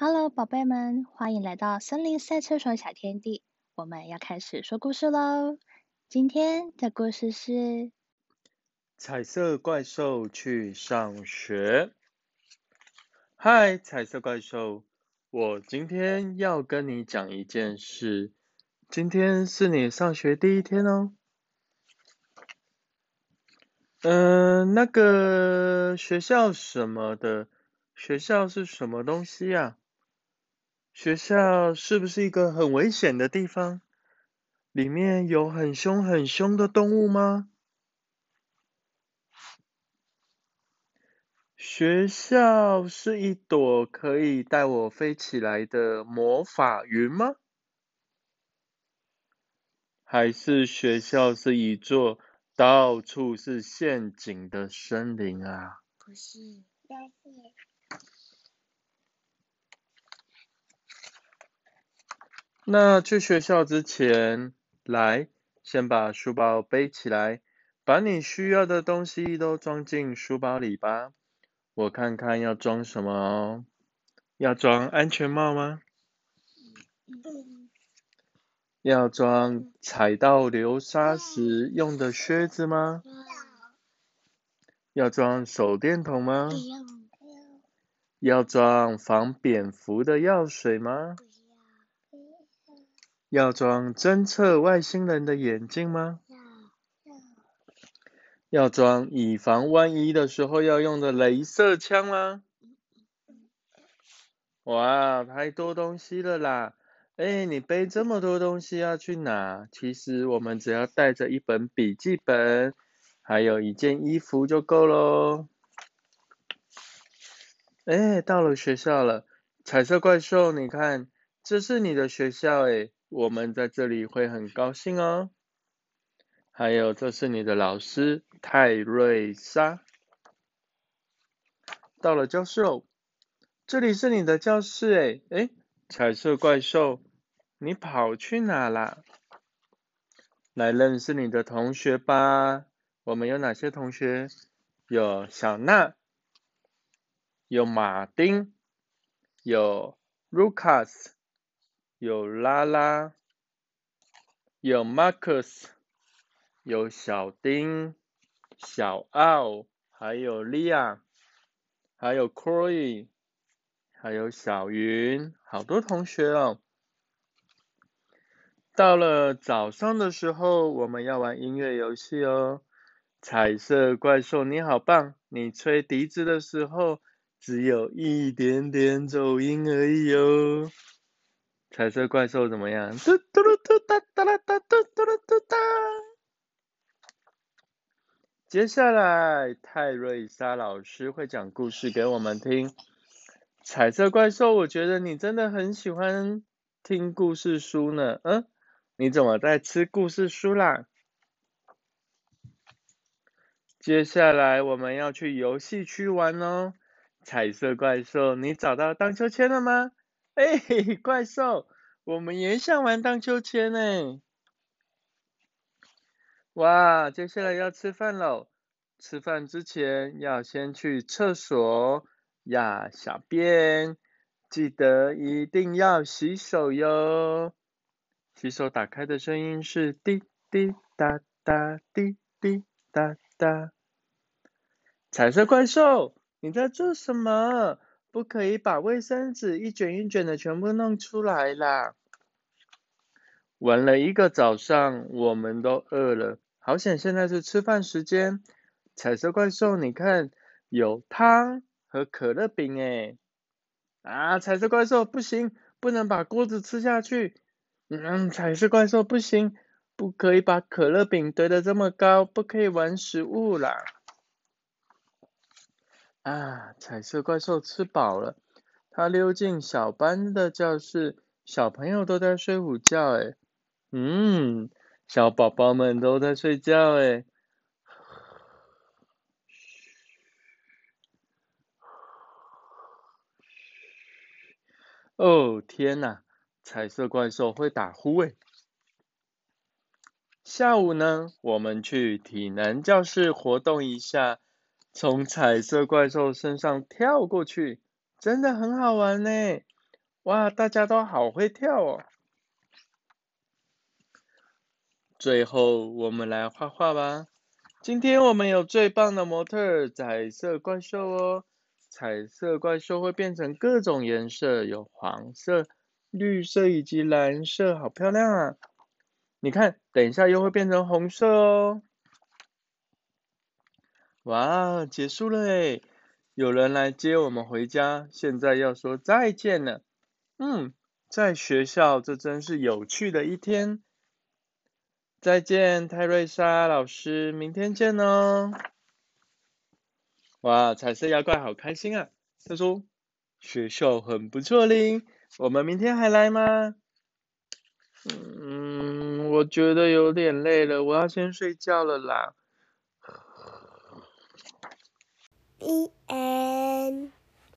Hello，宝贝们，欢迎来到森林赛车手小天地。我们要开始说故事喽。今天的故事是彩色怪兽去上学。嗨，彩色怪兽，我今天要跟你讲一件事。今天是你上学第一天哦。嗯，那个学校什么的，学校是什么东西呀？学校是不是一个很危险的地方？里面有很凶很凶的动物吗？学校是一朵可以带我飞起来的魔法云吗？还是学校是一座到处是陷阱的森林啊？不是，但是。那去学校之前，来先把书包背起来，把你需要的东西都装进书包里吧。我看看要装什么哦。要装安全帽吗？要装踩到流沙时用的靴子吗？要装手电筒吗？要装防蝙蝠的药水吗？要装侦测外星人的眼镜吗？要装以防万一的时候要用的镭射枪吗？哇，太多东西了啦！哎，你背这么多东西要去哪？其实我们只要带着一本笔记本，还有一件衣服就够喽。哎，到了学校了，彩色怪兽，你看，这是你的学校哎。我们在这里会很高兴哦。还有，这是你的老师泰瑞莎。到了教室喽，这里是你的教室诶，诶，彩色怪兽，你跑去哪啦？来认识你的同学吧。我们有哪些同学？有小娜，有马丁，有卢卡斯。有拉拉，有 Marcus，有小丁，小奥，还有利亚，还有 Chloe，还有小云，好多同学哦。到了早上的时候，我们要玩音乐游戏哦。彩色怪兽你好棒，你吹笛子的时候只有一点点走音而已哦。彩色怪兽怎么样？嘟嘟噜嘟哒哒啦哒嘟嘟噜嘟哒。接下来泰瑞莎老师会讲故事给我们听。彩色怪兽，我觉得你真的很喜欢听故事书呢。嗯，你怎么在吃故事书啦？接下来我们要去游戏区玩哦。彩色怪兽，你找到荡秋千了吗？哎，怪兽，我们也想玩荡秋千呢。哇，接下来要吃饭喽！吃饭之前要先去厕所呀，小便，记得一定要洗手哟。洗手打开的声音是滴滴答答，滴滴答答。彩色怪兽，你在做什么？不可以把卫生纸一卷一卷的全部弄出来啦！玩了一个早上，我们都饿了。好险，现在是吃饭时间。彩色怪兽，你看有汤和可乐饼诶。啊，彩色怪兽不行，不能把锅子吃下去。嗯，彩色怪兽不行，不可以把可乐饼堆得这么高，不可以玩食物啦。啊！彩色怪兽吃饱了，它溜进小班的教室，小朋友都在睡午觉哎。嗯，小宝宝们都在睡觉哎。哦天哪！彩色怪兽会打呼哎。下午呢，我们去体能教室活动一下。从彩色怪兽身上跳过去，真的很好玩呢。哇，大家都好会跳哦！最后，我们来画画吧。今天我们有最棒的模特——彩色怪兽哦。彩色怪兽会变成各种颜色，有黄色、绿色以及蓝色，好漂亮啊！你看，等一下又会变成红色哦。哇，结束了诶，有人来接我们回家，现在要说再见了。嗯，在学校这真是有趣的一天。再见，泰瑞莎老师，明天见哦。哇，彩色妖怪好开心啊！他说学校很不错哩，我们明天还来吗？嗯，我觉得有点累了，我要先睡觉了啦。The end.